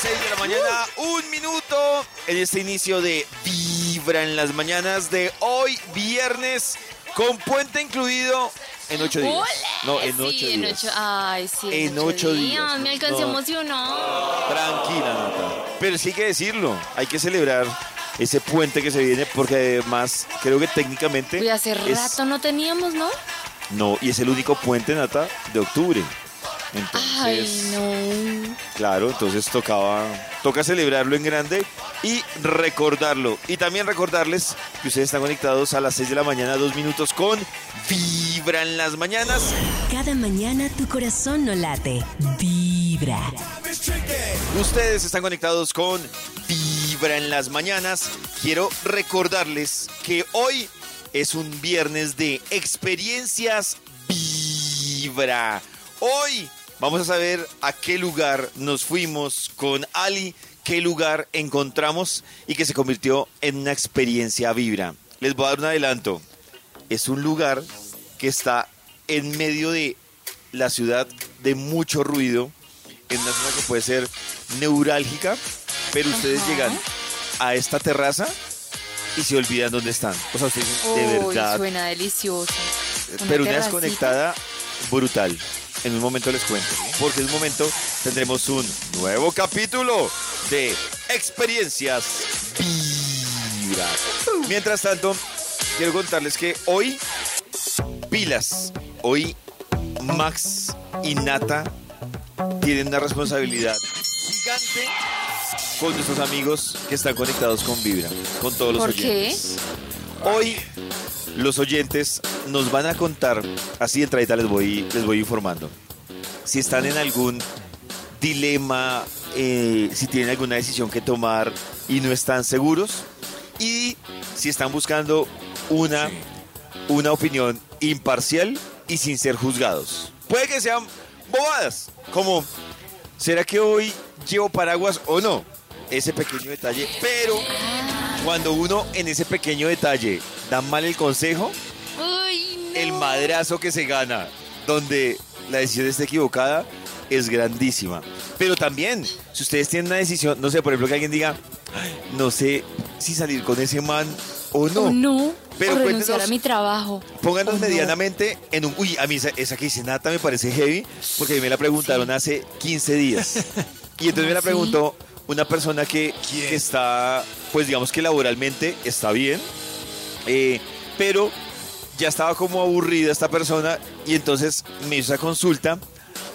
6 de la mañana, un minuto en este inicio de Vibra en las mañanas de hoy, viernes, con puente incluido en ocho días. No, en Sí, ocho en días. ocho- Ay, sí. En ocho días, Me no, alcancé no. emocionado. Tranquila, Nata. Pero sí hay que decirlo, hay que celebrar ese puente que se viene porque además creo que técnicamente... Uy, hace es- rato no teníamos, ¿no? No, y es el único puente, Nata, de octubre. Entonces, Ay, no. Claro, entonces tocaba, toca celebrarlo en grande y recordarlo. Y también recordarles que ustedes están conectados a las 6 de la mañana, dos minutos con Vibra en las mañanas. Cada mañana tu corazón no late, vibra. Ustedes están conectados con Vibra en las mañanas. Quiero recordarles que hoy es un viernes de experiencias Vibra. Hoy vamos a saber a qué lugar nos fuimos con Ali, qué lugar encontramos y que se convirtió en una experiencia Vibra. Les voy a dar un adelanto. Es un lugar que está en medio de la ciudad de mucho ruido, en una zona que puede ser neurálgica, pero ustedes Ajá. llegan a esta terraza y se olvidan dónde están. O sea, ustedes dicen, de verdad, suena delicioso. Una pero una desconectada brutal. En un momento les cuento, porque en un momento tendremos un nuevo capítulo de experiencias Vibra. Mientras tanto, quiero contarles que hoy, pilas, hoy Max y Nata tienen una responsabilidad gigante con nuestros amigos que están conectados con Vibra, con todos los ¿Por qué? oyentes. Hoy los oyentes nos van a contar, así de entradita les voy, les voy informando, si están en algún dilema, eh, si tienen alguna decisión que tomar y no están seguros, y si están buscando una, una opinión imparcial y sin ser juzgados. Puede que sean bobadas, como, ¿será que hoy llevo paraguas o no? Ese pequeño detalle, pero cuando uno en ese pequeño detalle da mal el consejo, Uy, no. el madrazo que se gana, donde la decisión está equivocada, es grandísima. Pero también, si ustedes tienen una decisión, no sé, por ejemplo, que alguien diga, "Ay, no sé si salir con ese man o no. No. Pero o renunciar a mi trabajo. Pónganos no. medianamente en un... Uy, a mí esa, esa que dice Nata me parece heavy, porque a mí me la preguntaron hace 15 días. Y entonces me la preguntó una persona que, que está, pues digamos que laboralmente está bien, eh, pero ya estaba como aburrida esta persona y entonces me hizo esa consulta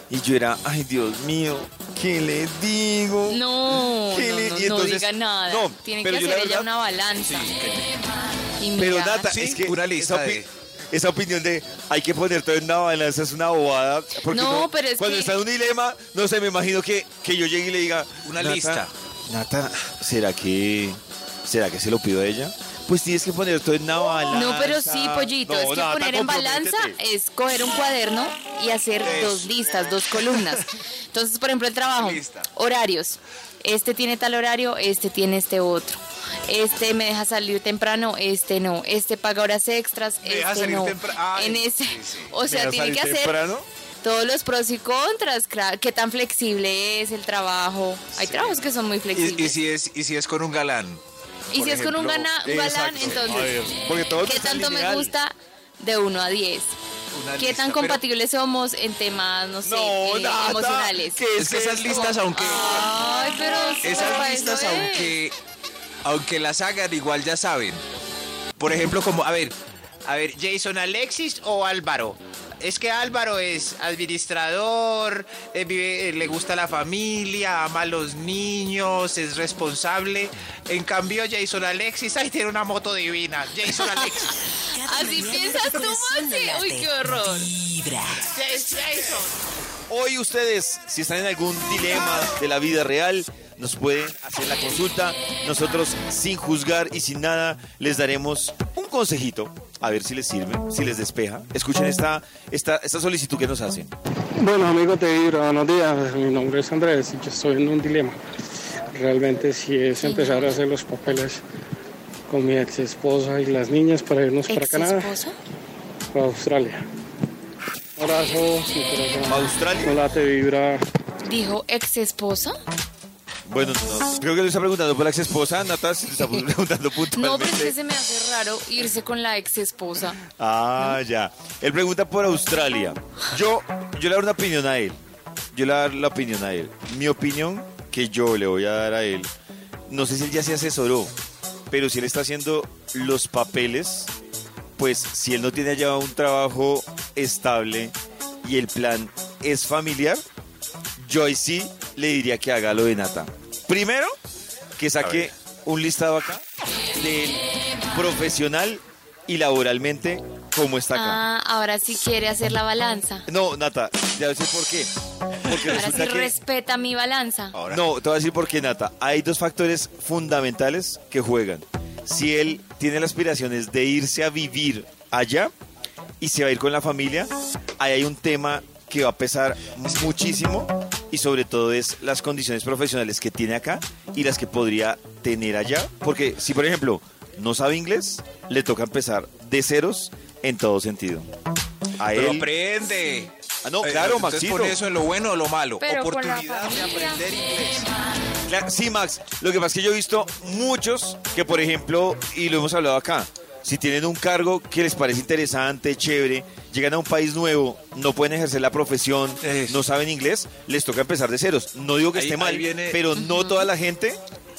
y yo era, ay Dios mío, ¿qué le digo? No, ¿Qué no, le- no, y no entonces- diga nada. no, Tiene pero que hacer la ella una balanza. Y Pero. Nata, Sí, es que una lista esa, opi- de- esa opinión de hay que poner todo en una balanza es una bobada. Porque No, pero es cuando que- está en un dilema, no sé, me imagino que, que yo llegue y le diga Una "Nata, lista. Nata, ¿será que será que se lo pido a ella? Pues tienes que poner todo en una balanza. No, pero sí, pollito, No, es que poner en balanza es coger un cuaderno y hacer dos listas, dos columnas. Entonces, por ejemplo, el trabajo, Lista. horarios. Este tiene tal horario, este tiene este otro. Este me deja salir temprano, este no. Este paga horas extras, Me deja este salir no. Ay, en ese, sí, sí. o sea, ¿Me vas a tiene que hacer temprano? todos los pros y contras, qué tan flexible es el trabajo. Hay trabajos que son muy Y, flexibles. y si es, y si es con un galán. Y si es con un, ejemplo, gana- un galán, Exacto. A ver, entonces, porque todo ¿qué tanto me gusta de 1 a 10? una ¿Qué lista, tan pero compatibles somos en temas, no sé, No, eh, Nata, emocionales? ¿qué Es que esas listas, aunque Ay, pero sí, esas listas, aunque aunque las hagan, igual ya saben. Por ejemplo, como, a ver, A ver, Jason Alexis o Álvaro. Es que Álvaro es administrador, eh, vive- eh, le gusta la familia, ama a los niños, es responsable. En cambio, Jason Alexis, ay, tiene una moto divina. Jason Alexis. Así piensas tú, Maxi. Uy, qué horror. Vibra. Jason. Hoy ustedes, si están en algún dilema de la vida real, nos pueden hacer la consulta. Nosotros, sin juzgar y sin nada, les daremos un consejito. A ver si les sirve, si les despeja. Escuchen esta, esta, esta solicitud que nos hacen. Bueno, amigos de Vibra, buenos días. Mi nombre es Andrés y yo estoy en un dilema. Realmente, si es empezar a hacer los papeles con mi ex esposa y las niñas para irnos para ¿Ex Canadá esposa? o Australia. Un abrazo, mi corazón. ¿Australia? Hola, te Vibra. ¿Dijo ex esposa? Bueno, no, creo que le está preguntando por la ex esposa. Nata, si le está preguntando puntualmente. No, pero es que se me hace raro irse con la ex esposa. Ah, ya. Él pregunta por Australia. Yo, yo le doy una opinión a él. Yo le voy a dar la opinión a él. Mi opinión que yo le voy a dar a él, no sé si él ya se asesoró, pero si él está haciendo los papeles, pues si él no tiene allá un trabajo estable y el plan es familiar, yo ahí sí le diría que haga lo de Nata. Primero, que saque un listado acá del profesional y laboralmente cómo está acá. Ah, ahora sí quiere hacer la balanza. No, Nata, ya sé por qué. Porque Ahora sí que... respeta mi balanza. No, te voy a decir por qué, Nata. Hay dos factores fundamentales que juegan. Si él tiene las aspiraciones de irse a vivir allá y se va a ir con la familia, ahí hay un tema que va a pesar muchísimo y sobre todo es las condiciones profesionales que tiene acá y las que podría tener allá. Porque si, por ejemplo, no sabe inglés, le toca empezar de ceros en todo sentido. A pero él... aprende. Ah, no, Eh, claro, entonces Maxito. pon eso en lo bueno o lo malo. Pero Oportunidad de aprender inglés. Claro, sí, Max. Lo que pasa es que yo he visto muchos que, por ejemplo, y lo hemos hablado acá, si tienen un cargo que les parece interesante, chévere, llegan a un país nuevo, no pueden ejercer la profesión, Eso. no saben inglés, les toca empezar de ceros. No digo que Ahí- esté mal, viene- pero no toda la gente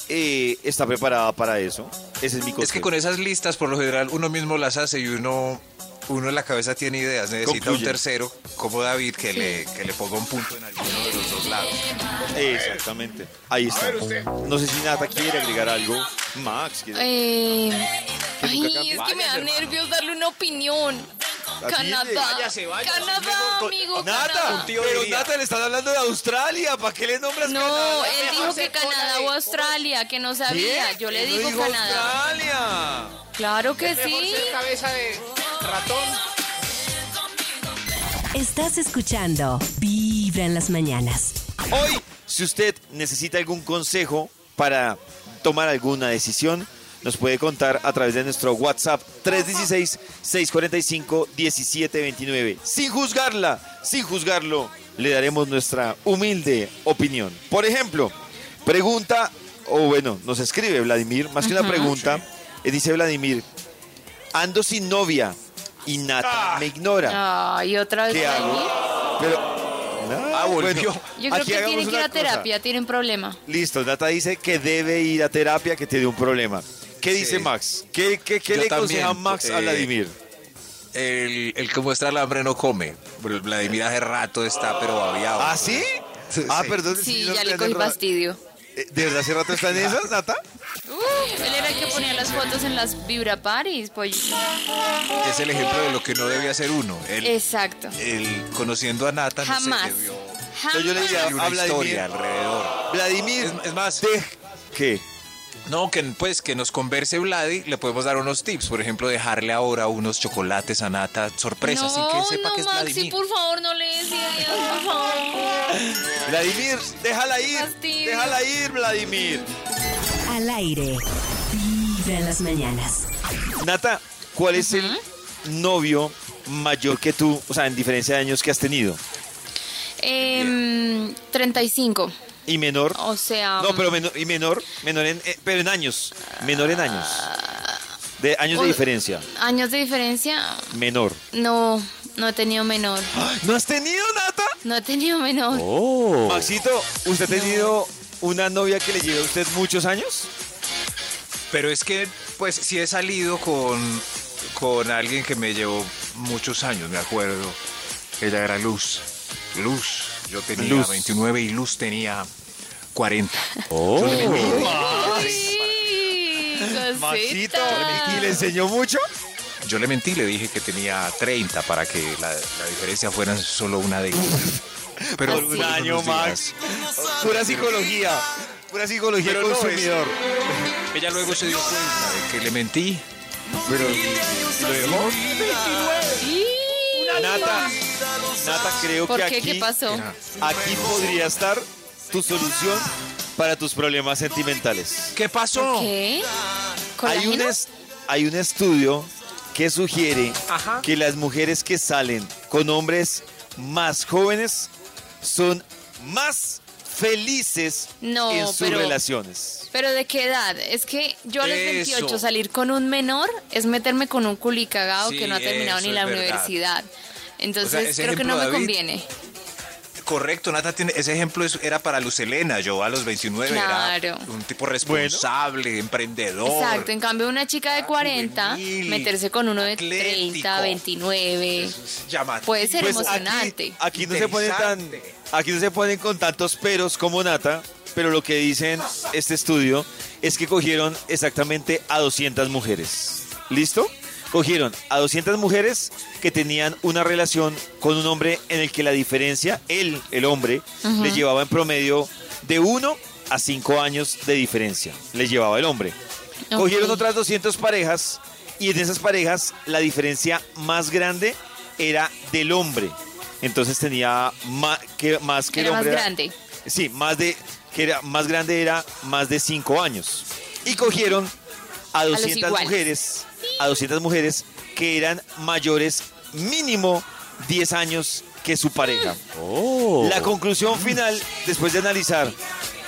eh, está preparada para eso. Ese es mi consejo. Es que con esas listas, por lo general, uno mismo las hace y uno, uno en la cabeza tiene ideas. Necesita Concluye. un tercero, como David, que, le, que le ponga un punto en alguno de los dos lados. Exactamente. Ahí está. No sé si Nata quiere agregar algo. Max, ¿quiere? Eh, ay, cambie. es que me da Váyase, hermano. nervios darle una opinión. Canadá. Váyase, váyase. Canadá, amigo. Nata, Canadá. tío pero. Nata le están hablando de Australia. ¿Para qué le nombras No, Canadá? él dijo que Canadá o Australia, que no sabía. ¿Qué? Yo le no digo Canadá. Australia. Claro que Mejor sí. ser cabeza de ratón. Estás escuchando Vibra en las mañanas. Hoy, si usted necesita algún consejo para tomar alguna decisión, nos puede contar a través de nuestro WhatsApp 316-645-1729. Sin juzgarla, sin juzgarlo, le daremos nuestra humilde opinión. Por ejemplo, pregunta, o bueno, nos escribe Vladimir, más que una pregunta, eh, dice Vladimir, ando sin novia y Nata me ignora. Ay, otra vez. ¿Qué hago? Pero. Ah, volvió. Yo creo aquí que hagamos tiene que ir una a cosa. terapia, tiene un problema. Listo, Nata dice que debe ir a terapia, que tiene un problema. ¿Qué Sí. dice Max? ¿Qué, qué, qué Yo le aconseja también, Max a eh, Vladimir? El, el que muestra el hambre no come. Vladimir hace rato está, pero babiado. ¿Ah, sí? Ah, perdón. Sí, no ya le cogí errado. fastidio. ¿De verdad hace rato está en esas, Nata? Uh, él era el que ponía las fotos en las Vibra Paris, pues. Es el ejemplo de lo que no debe hacer uno. Exacto. él, conociendo a Nata, no sé, Jamás. le vio Jamás. yo le diría- una Habla de historia alrededor. Vladimir. Es, es más, de- ¿Qué? no, que pues que nos converse Vladi, le podemos dar unos tips. Por ejemplo, dejarle ahora unos chocolates a Nata, sorpresa, no, así que sepa no, que es Maxi, Vladimir. por favor, no le decías, por favor. Vladimir, déjala ir. Fastidio. Déjala ir, Vladimir. Al aire. Vibra en las mañanas. Nata, ¿cuál es el novio mayor que tú, o sea, en diferencia de años que has tenido? Em, 35. ¿Y menor? O sea. No, pero menor, y menor, menor en, eh, pero en años, menor en años. De años de diferencia, Años de diferencia. menor. No. No he tenido menor. ¿No has tenido, Nata? No he tenido menor. Oh. Maxito, ¿usted ha tenido una novia que le lleva a usted muchos años? Pero es que, pues, sí he salido con, con alguien que me llevó muchos años, me acuerdo. Ella era Luz. Luz. Yo tenía Luz. 29 y Luz tenía 40. Oh. Yo le mentí. Uy, Maxito. ¿y le enseñó mucho? Yo le mentí, le dije que tenía 30 para que la, la diferencia fuera solo una década. Pero Por un año, días. Pura psicología. Pura psicología Pero no, consumidor. Ella luego se dio cuenta de que le mentí. Pero, ¿y lo dejó? Nata, Nata, creo ¿Por que qué? aquí, ¿Qué pasó? aquí podría estar tu solución para tus problemas sentimentales. ¿Qué pasó? ¿Qué? Hay un, hay un estudio que sugiere Ajá. que las mujeres que salen con hombres más jóvenes son más felices No, en sus pero- relaciones. ¿Pero de qué edad? Es que yo a los Eso. 28 salir con un menor es meterme con un culicagado Sí, que no ha terminado ni la verdad. universidad. Entonces O sea, ese creo que no me conviene. Correcto, Nata tiene ese ejemplo es- era para Luz Elena. Yo a los 29 era un tipo responsable, emprendedor. Exacto, en cambio una chica de 40, juvenil, meterse con uno de atlético. 30, 29, Llamativo. puede ser Pues emocionante. Aquí, aquí no se ponen tan, aquí no se ponen con tantos peros como Nata, pero lo que dicen este estudio es que cogieron exactamente a 200 mujeres. ¿Listo? Cogieron a 200 mujeres que tenían una relación con un hombre en el que la diferencia, él, el hombre, le llevaba en promedio de 1 a 5 años de diferencia. Le llevaba el hombre. Cogieron otras 200 parejas y en esas parejas la diferencia más grande era del hombre. Entonces tenía más que, más que el Era más hombre. grande. Sí, más de que era más grande era más de 5 años. Y cogieron a los 200 iguales. mujeres, a 200 mujeres que eran mayores mínimo 10 años que su pareja. La conclusión final, después de analizar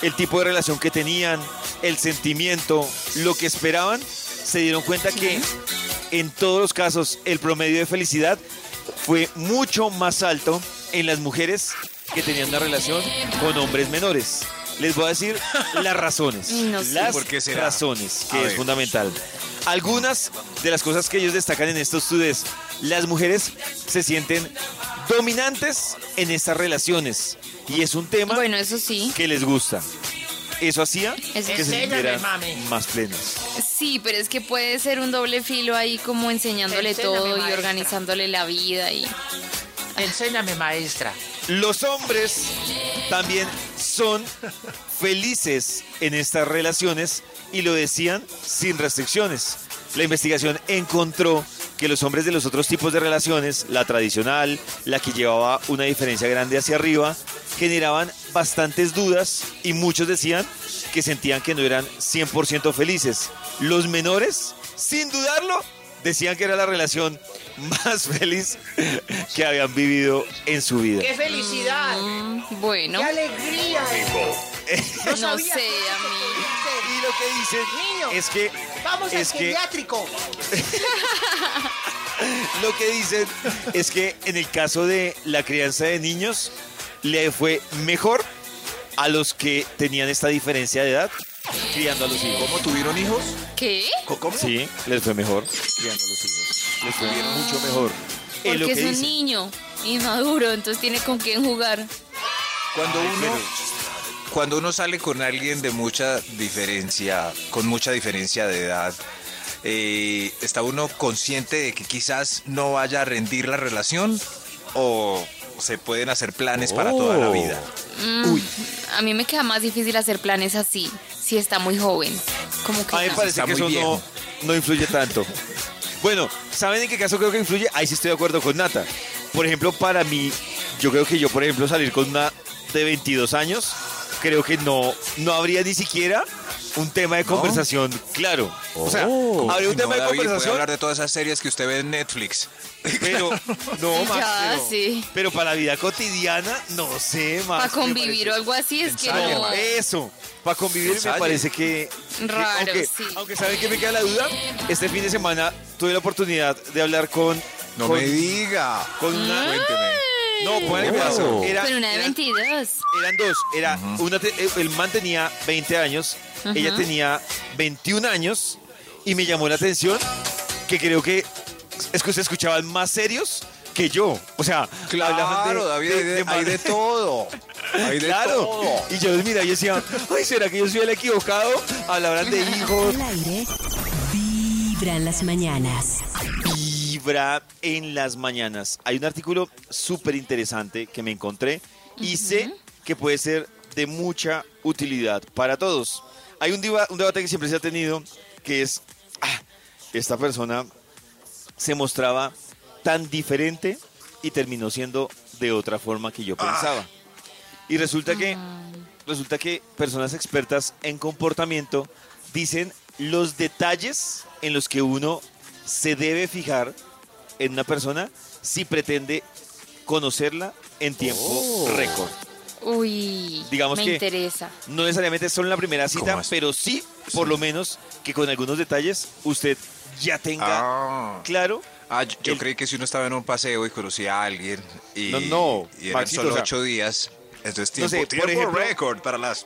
el tipo de relación que tenían, el sentimiento, lo que esperaban, se dieron cuenta que en todos los casos el promedio de felicidad fue mucho más alto en las mujeres que tenían una relación con hombres menores. Les voy a decir las razones. Ay, no sé. Las ¿Por qué será? razones, A que es ver. fundamental. Algunas de las cosas que ellos destacan en estos estudios, las mujeres se sienten dominantes en estas relaciones. Y es un tema Bueno, eso sí. que les gusta. Eso hacía Eso que se Enséñame, sintieran mami. más plenas. Sí, pero es que puede ser un doble filo ahí como enseñándole Enséñame, todo y maestra. organizándole la vida y Enséñame, maestra. Los hombres también son felices en estas relaciones y lo decían sin restricciones. La investigación encontró que los hombres de los otros tipos de relaciones, la tradicional, la que llevaba una diferencia grande hacia arriba, generaban bastantes dudas y muchos decían que sentían que no eran 100% felices. Los menores, sin dudarlo, decían que era la relación más feliz que habían vivido en su vida. ¡Qué felicidad! mm, bueno, ¡Qué alegría! no sé, a sabía mí. Y lo que dicen Niño, es que Vamos al es que geriátrico. lo que dicen es que en el caso de la crianza de niños le fue mejor a los que tenían esta diferencia de edad criando a los hijos. ¿Cómo tuvieron hijos? ¿Qué? ¿Cómo? Sí, les fue mejor criando a los hijos. Les fue bien mucho mejor. Es lo Porque que es un dicen. niño inmaduro, entonces tiene con quién jugar. Cuando uno, cuando uno sale con alguien de mucha diferencia, con mucha diferencia de edad, eh, ¿está uno consciente de que quizás no vaya a rendir la relación? ¿O se pueden hacer planes para toda la vida? Mm, A mí me queda más difícil hacer planes así, si está muy joven. Como que A mí me no. parece que eso no, no influye tanto. Bueno, ¿saben en qué caso creo que influye? Ahí sí estoy de acuerdo con Nata. Por ejemplo, para mí, yo creo que yo, por ejemplo, salir con una de 22 años, creo que no, no habría ni siquiera un tema de conversación claro. O sea, habría un No, tema de David, puede conversación, hablar de todas esas series que usted ve en Netflix. pero no más. Ya, pero, sí. pero para la vida cotidiana, no sé más. Para convivir o algo así es que Ensayo, no. ma. Eso, para convivir me Ensayo. parece que... que Raro, aunque, sí. aunque saben que me queda la duda, este fin de semana tuve la oportunidad de hablar con No Con- me diga. con una... Cuénteme. No, póngale ¿Qué cuidado. pasó? Era, Con una de era- 22. eran dos. Era una te- eh, el man tenía 20 años, ella tenía 21 años y me llamó la atención que creo que es que ustedes escuchaban más serios que yo. O sea, hablaban Claro, David, de, man- hay de todo. Hay de claro. todo. Y yo los miraba y decía, ay, ¿será que yo soy el equivocado? Hablaban de hijos. Al aire, vibra en las mañanas. Vibra en las mañanas. Hay un artículo súper interesante que me encontré y sé que puede ser de mucha utilidad para todos. Hay un, diva- un debate que siempre se ha tenido que es, ah, esta persona se mostraba tan diferente y terminó siendo de otra forma que yo pensaba. Y resulta que, resulta que personas expertas en comportamiento dicen los detalles en los que uno se debe fijar en una persona si pretende conocerla en tiempo récord. Uy, Digamos me que- interesa. No necesariamente son la primera cita, pero sí, por lo menos, que con algunos detalles usted ya tenga Ah. claro. Ah, yo, yo El- creí que si uno estaba en un paseo y conocía a alguien y, No, no, y eran Maxito, solo o sea, ocho días, entonces no tiempo, sé, por tiempo ejemplo- récord para las...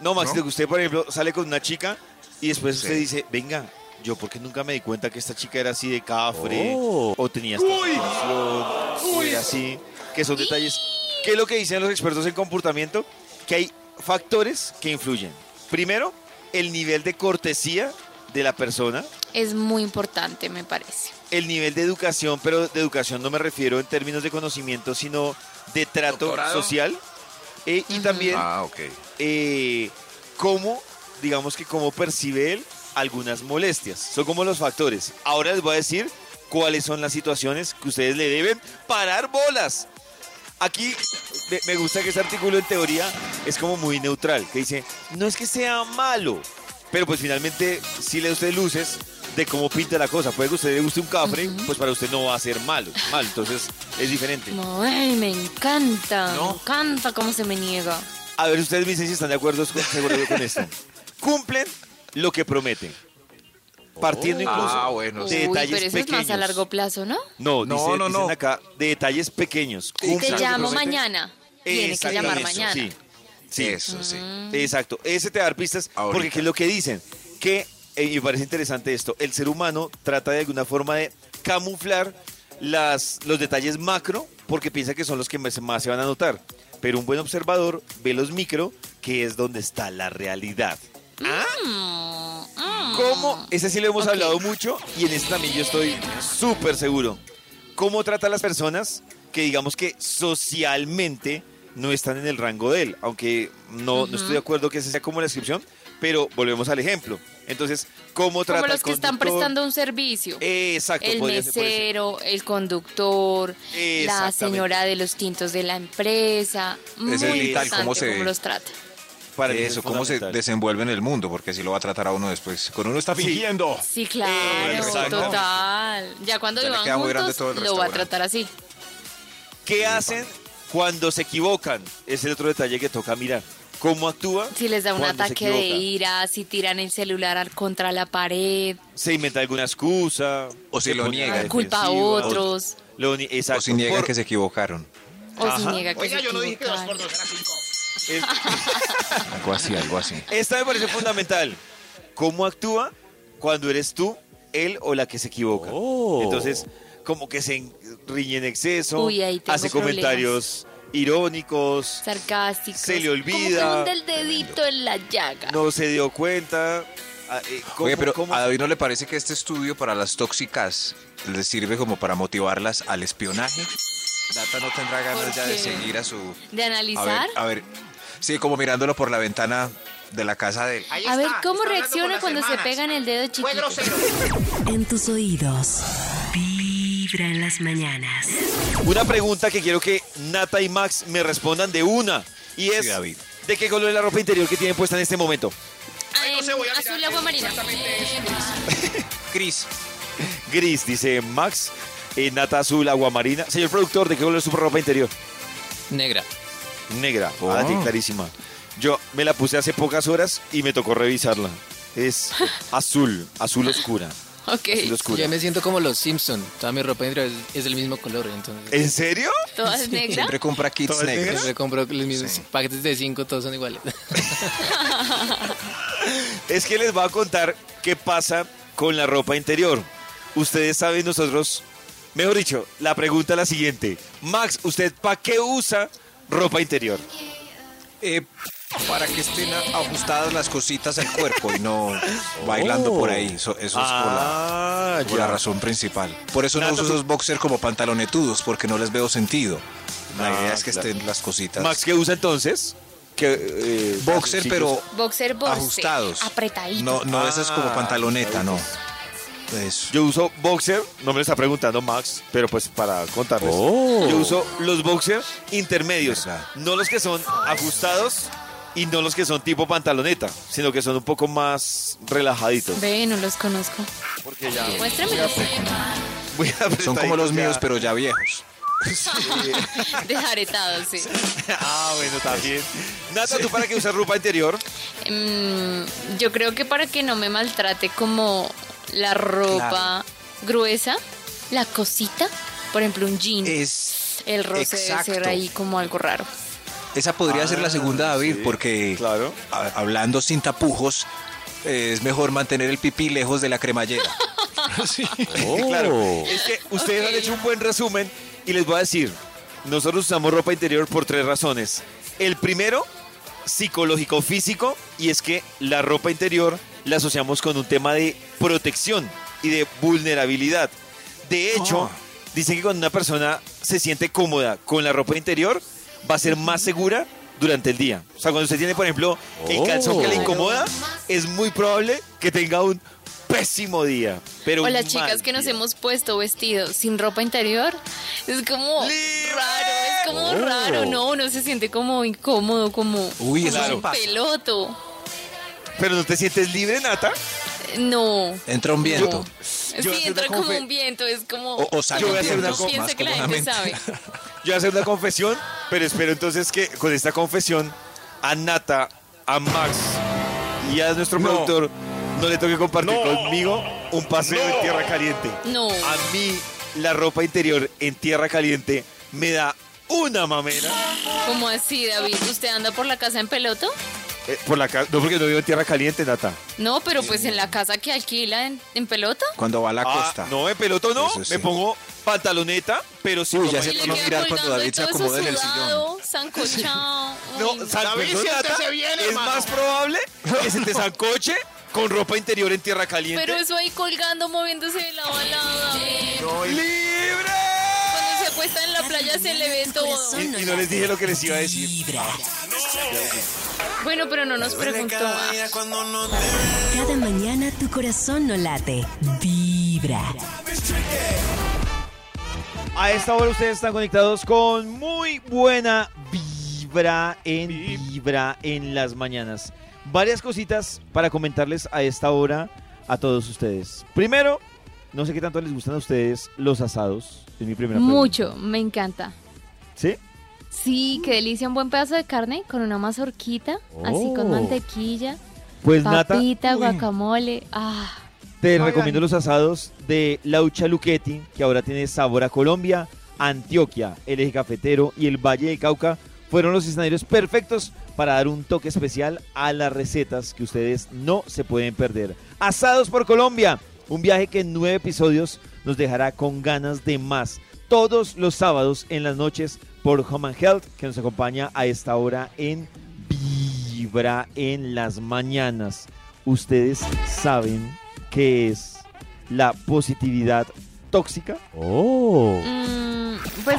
No, Maxito, ¿No? que usted, por ejemplo, sale con una chica y después Sí. usted dice, venga, yo porque nunca me di cuenta que esta chica era así de cafre Oh. o tenía esta situación, o era así, que son detalles. ¿Qué es lo que dicen los expertos en comportamiento? Que hay factores que influyen. Primero, el nivel de cortesía de la persona, Es muy importante, me parece. el nivel de educación, pero de educación no me refiero en términos de conocimiento, sino de trato ¿Doctorado? social. Eh, y también Ah, eh, cómo, digamos que cómo percibe él algunas molestias. Son como los factores. Ahora les voy a decir cuáles son las situaciones que ustedes le deben parar bolas. Aquí me- gusta que este artículo en teoría es como muy neutral, que dice, no es que sea malo, pero pues finalmente sí le da usted luces de cómo pinta la cosa. Puede que usted le guste un cafre, pues para usted no va a ser malo, mal, entonces es diferente. Ay, me encanta. ¿No? Me encanta cómo se me niega. A ver, ustedes me dicen si están de acuerdo con, con esto. Cumplen lo que prometen. Partiendo incluso Ah, bueno, de sí. Uy, detalles pero eso pequeños. es más a largo plazo, ¿no? No, No, dice- no, no. dicen acá de detalles pequeños. Te llamo mañana. Tiene que llamar mañana. Sí, sí. Eso, sí. Exacto. Ese te da pistas Ahorita. porque ¿qué es lo que dicen? Que, eh, y me parece interesante esto, el ser humano trata de alguna forma de camuflar las, los detalles macro porque piensa que son los que más, más se van a notar. Pero un buen observador ve los micro, que es donde está la realidad. ¿Ah? ¿Cómo? Ese sí lo hemos hablado mucho y en este también yo estoy súper seguro. ¿Cómo trata a las personas que digamos que socialmente no están en el rango de él? Aunque no, no estoy de acuerdo que esa sea como la descripción, pero volvemos al ejemplo. Entonces, ¿cómo trata Como los que están prestando un servicio. Exacto, el mesero, el conductor, la señora de los tintos de la empresa. Muy vital, cómo se- cómo los trata. Para mí Eso, es cómo se desenvuelve en el mundo, porque si lo va a tratar a uno después. Con uno está fingiendo. Sí, claro, total. Ya cuando Ya vivan juntos, todo lo va a tratar así. ¿Qué hacen cuando se equivocan? Es el otro detalle que toca mirar. ¿Cómo actúa? Si les da un ataque de ira, si tiran el celular contra la pared, Se inventa alguna excusa. O si se lo niega. culpa a otros, lo. O si niegan Por- que se equivocaron. o si niega que Oiga, se yo no dije que dos por equivocaron. dos era cinco. Es- Algo así, algo así. Esta me parece fundamental. ¿Cómo actúa cuando eres tú, él o la que se equivoca? Entonces, como que se riñe en exceso, Uy, hace problemas. comentarios irónicos, Sarcásticos. Se le olvida. Como que hunde el dedito en la llaga. no se dio cuenta. ah, eh, ¿cómo- Oye, pero cómo- a David no le parece que este estudio para las tóxicas les sirve como para motivarlas al espionaje. Data no tendrá ganas ¿Por ya de seguir a su... De A ver, analizar. a ver. Sí, como mirándolo por la ventana de la casa de él. Ahí A ver cómo reacciona cuando se hermanas. pegan el dedo chiquito. En tus oídos, vibra en las mañanas. Una pregunta que quiero que Nata y Max me respondan de una. Y es, Sí, David. ¿de qué color es la ropa interior que tienen puesta en este momento? Em, no sé, voy a azul agua marina. Cris. Gris, dice Max. Eh, Nata azul, agua marina. Señor productor, ¿de qué color es su ropa interior? Negra. Negra. Oh. Ah, sí, clarísima. Yo me la puse hace pocas horas y me tocó revisarla. Es azul, azul oscura. Ok. Yo me siento como los Simpson. Toda mi ropa interior es, es del mismo color, entonces. ¿En serio? ¿Toda es negra? Siempre compra kits ¿Todo es negros. negro? Siempre compro los mismos Sí. paquetes de cinco, todos son iguales. Es que les voy a contar qué pasa con la ropa interior. Ustedes saben, nosotros, mejor dicho, la pregunta es la siguiente. Max, ¿usted para qué usa ropa interior? Eh, para que estén ajustadas las cositas al cuerpo y no bailando por ahí. Eso, eso es por la, Ah, por la ya. razón principal. Por eso no uso esos boxers como pantalonetudos, porque no les veo sentido. La Ah, idea es que claro. estén las cositas. Max, ¿qué usa entonces? Que, eh, Boxer, pero Boxer, boxer. ajustados. Apretadito. No, no esas como Ah, pantaloneta, no. Eso. Yo uso boxer, no me lo está preguntando Max, pero pues para contarles. Oh. Yo uso los boxer intermedios, Verdad. no los que son ajustados y no los que son tipo pantaloneta, sino que son un poco más relajaditos. Ve, no los conozco. Porque ya Muéstremelos. Son como los míos, pero ya viejos. Desaretados, sí. Ah, bueno, también. Nata, ¿tú para qué usas ropa interior? Mm, yo creo que para que no me maltrate como la ropa gruesa, la cosita, por ejemplo un jean, Es. el roce debe ser ahí como algo raro. Esa podría ser la segunda, David, sí, porque claro. a- hablando sin tapujos, eh, es mejor mantener el pipí lejos de la cremallera. Claro. Es que ustedes han hecho un buen resumen y les voy a decir, nosotros usamos ropa interior por tres razones. El primero, psicológico físico, y es que la ropa interior la asociamos con un tema de protección y de vulnerabilidad. De hecho, Ah. dicen que cuando una persona se siente cómoda con la ropa interior, va a ser más segura durante el día. O sea, cuando usted tiene, por ejemplo, el calzón que le incomoda, es muy probable que tenga un pésimo día. Pero O las chicas que nos hemos puesto vestidos sin ropa interior, es como ¡Libre! raro, es como raro, no, uno se siente como incómodo, como, Uy, sí un pasa. peloto. Pero no te sientes libre, Nata. No. Entra un viento. Yo a Sí, entra como un viento, es como... O, o sale Yo voy a hacer una piensa más que la gente sabe. cómodamente. Yo voy a hacer una confesión, pero espero entonces que con esta confesión a Nata, a Max y a nuestro productor no le toque compartir conmigo un paseo en tierra caliente. No. A mí la ropa interior en tierra caliente me da una mamera. ¿Cómo así, David? ¿Usted anda por la casa en peloto? Eh, por la ca- no porque no vivo en tierra caliente, Nata. No, pero pues en la casa que alquila en, en pelota. Cuando va a la Ah, costa. no, en peloto no. Eso sí. Me pongo pantaloneta, pero sí. Uy, ya sé Y le no queda mirar cuando colgando David se todo eso acomoda en el sudado, sancochado. No, Uy, San- David, perdón, siéntese Nata, bien, es hermano. más probable que se te zancoche con ropa interior en tierra caliente. Pero eso ahí colgando, moviéndose de lado a lado. ¡Libre! Cuando se acuesta en la playa se le ve todo. Y, y no les dije lo que les iba a decir. Vibra. Bueno, pero no nos preguntó. Cada mañana tu corazón no late. Vibra. A esta hora ustedes están conectados con muy buena vibra en vibra en las mañanas. Varias cositas para comentarles a esta hora a todos ustedes. Primero, no sé qué tanto les gustan a ustedes los asados. Es mi primera pregunta. Mucho, me encanta. ¿Sí? Sí, qué delicia, un buen pedazo de carne con una mazorquita, así con Oh. mantequilla, Pues Nata, papita, guacamole. Ah, te recomiendo los asados de Laucha Luchetti, que ahora tiene sabor a Colombia, Antioquia, el eje cafetero y el Valle de Cauca fueron los escenarios perfectos para dar un toque especial a las recetas que ustedes no se pueden perder. Asados por Colombia, un viaje que en nueve episodios nos dejará con ganas de más. Todos los sábados en las noches por Home and Health, que nos acompaña a esta hora en Vibra en las mañanas. Ustedes saben qué es la positividad tóxica. Oh. mm, pues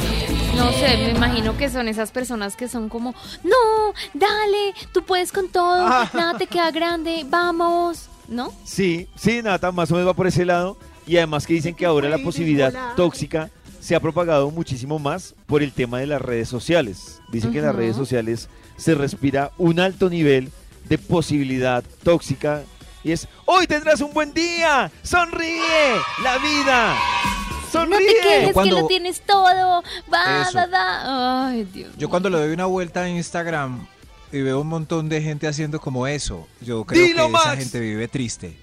no sé, me imagino que son esas personas que son como, no, dale, tú puedes con todo, Ah. nada te queda grande, vamos, ¿no? Sí, sí, Nata, más o menos va por ese lado. Y además que dicen que ahora la positividad tóxica se ha propagado muchísimo más por el tema de las redes sociales. Dicen que en las redes sociales se respira un alto nivel de posibilidad tóxica. Y es, hoy tendrás un buen día, sonríe, la vida, No sonríe. te quejes Cuando- que lo tienes todo, va, va, va. Ay, Dios. Yo cuando le doy una vuelta en Instagram y veo un montón de gente haciendo como eso, yo creo Dilo, que esa Max. gente vive triste.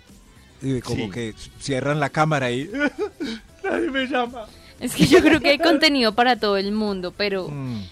Y como Sí. que cierran la cámara y nadie me llama. Es que yo creo que hay contenido para todo el mundo, pero Mm.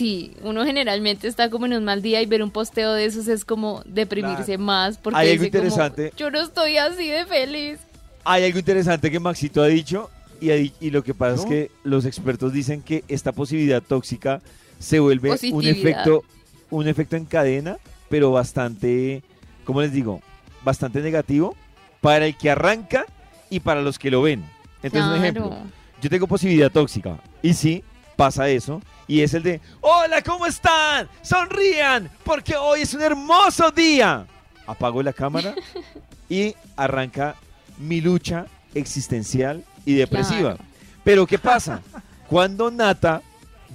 Sí, uno generalmente está como en un mal día y ver un posteo de esos es como deprimirse más porque Hay algo dice como, interesante. yo no estoy así de feliz. Hay algo interesante que Maxito ha dicho y, ha di- y lo que pasa es que los expertos dicen que esta posibilidad tóxica se vuelve un efecto, un efecto en cadena, pero bastante, ¿cómo les digo? Bastante negativo para el que arranca y para los que lo ven. Entonces, un ejemplo, yo tengo posibilidad tóxica y sí, pasa eso. Y es el de, hola, ¿cómo están? Sonrían, porque hoy es un hermoso día. Apago la cámara y arranca mi lucha existencial y depresiva. Claro. Pero ¿qué pasa? Cuando Nata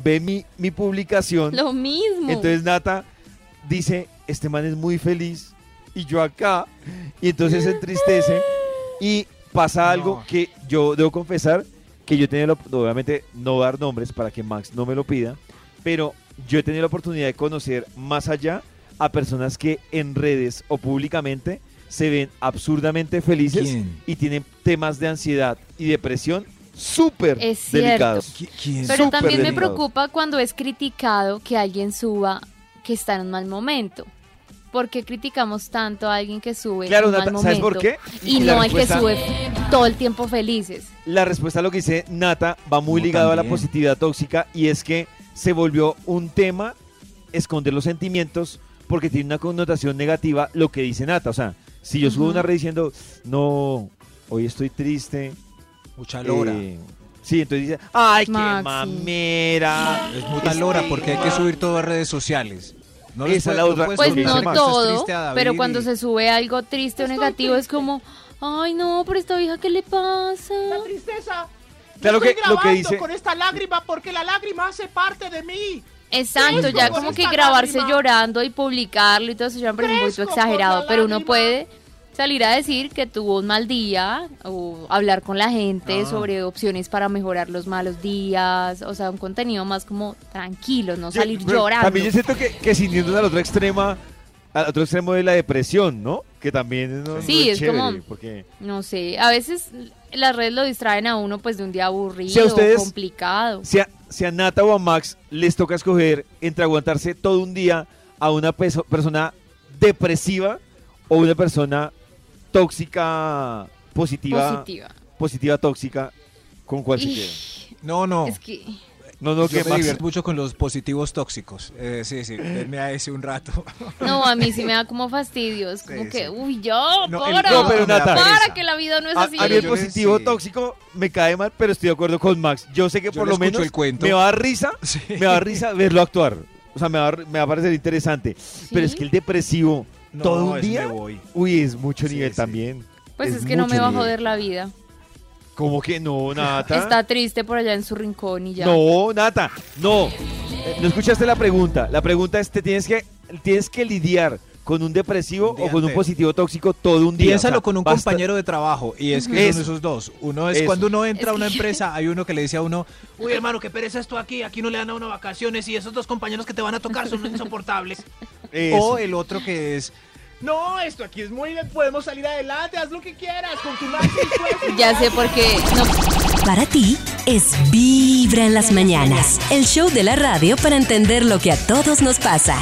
ve mi, mi publicación, Lo mismo. entonces Nata dice, este man es muy feliz y yo acá, y entonces se entristece y pasa algo No. que yo debo confesar que yo he tenido, la- obviamente no dar nombres para que Max no me lo pida, pero yo he tenido la oportunidad de conocer más allá a personas que en redes o públicamente se ven absurdamente felices ¿Quién? y tienen temas de ansiedad y depresión súper delicados. ¿Qui- ¿Quién? Pero súper también me preocupa cuando es criticado que alguien suba que está en un mal momento. ¿Por qué criticamos tanto a alguien que sube Claro, en un mal Nata, ¿sabes por qué? Y no al que sube todo el tiempo felices. La respuesta a lo que dice Nata va muy No, ligado a la positividad tóxica y es que se volvió un tema esconder los sentimientos porque tiene una connotación negativa lo que dice Nata. O sea, si yo subo Ujú. una red diciendo, no, hoy estoy triste. Mucha lora. eh, sí, entonces dice, ay, qué mamera. Es mucha lora porque hay que subir todo a redes sociales. No Esa la otra- Pues no todo, pero cuando y- se sube algo triste o negativo es como, ay no, pero esta vieja, ¿qué le pasa? La tristeza. Claro Estoy que lo que dice- con esta lágrima porque la lágrima hace parte de mí. Exacto, ya como que grabarse lágrima. llorando y publicarlo y todo eso ya me parece un poquito exagerado, pero uno puede salir a decir que tuvo un mal día o hablar con la gente Ah. sobre opciones para mejorar los malos días, o sea, un contenido más como tranquilo, no salir llorando. También yo siento que, que sin irnos al otro extremo, al otro extremo de la depresión, ¿no? Que también no, no Sí, es chévere, como- porque No sé, a veces las redes lo distraen a uno pues de un día aburrido, Si a ustedes- complicado. si a, si a Nata o a Max les toca escoger entre aguantarse todo un día a una persona depresiva o una persona tóxica positiva, Positiva. positiva tóxica, ¿con cuál se queda? No, no. Es que No, no, Yo que me divierto mucho con los positivos tóxicos. Eh, sí, sí, denme a ese un rato. no, a mí sí me da como fastidio, es como Sí, que, sí. uy, yo, No, el- para, no, pero Nata- para que la vida no es A, así. a mí el les- positivo sí. tóxico me cae mal, pero estoy de acuerdo con Max. Yo sé que Yo por lo menos el cuento. me va a dar risa, Sí. me va a dar risa verlo actuar. O sea, me va, a, me va a parecer interesante. Pero es que el depresivo No, todo un día, me voy. uy, es mucho Sí, nivel sí. también. Pues es, que no me va a joder la vida. ¿Cómo que no, Nata? Está triste por allá en su rincón y ya. No, Nata, no. Eh, No escuchaste la pregunta. La pregunta es, ¿te tienes que, tienes que lidiar con un depresivo Un o con un positivo tóxico todo un día? Piénsalo O sea, con un basta- compañero de trabajo y es que Eso. son esos dos. Uno es Eso. cuando uno entra a una que- empresa, hay uno que le dice a uno, Uy, hermano, qué pereza esto aquí. Aquí no le dan a uno vacaciones y esos dos compañeros que te van a tocar son insoportables. Eso. o el otro que es, No, esto aquí es muy bien. Podemos salir adelante. Haz lo que quieras. Con tu máximo esfuerzo. Ya sé por qué. No, Para ti es Vibra en las mañanas, el show de la radio para entender lo que a todos nos pasa.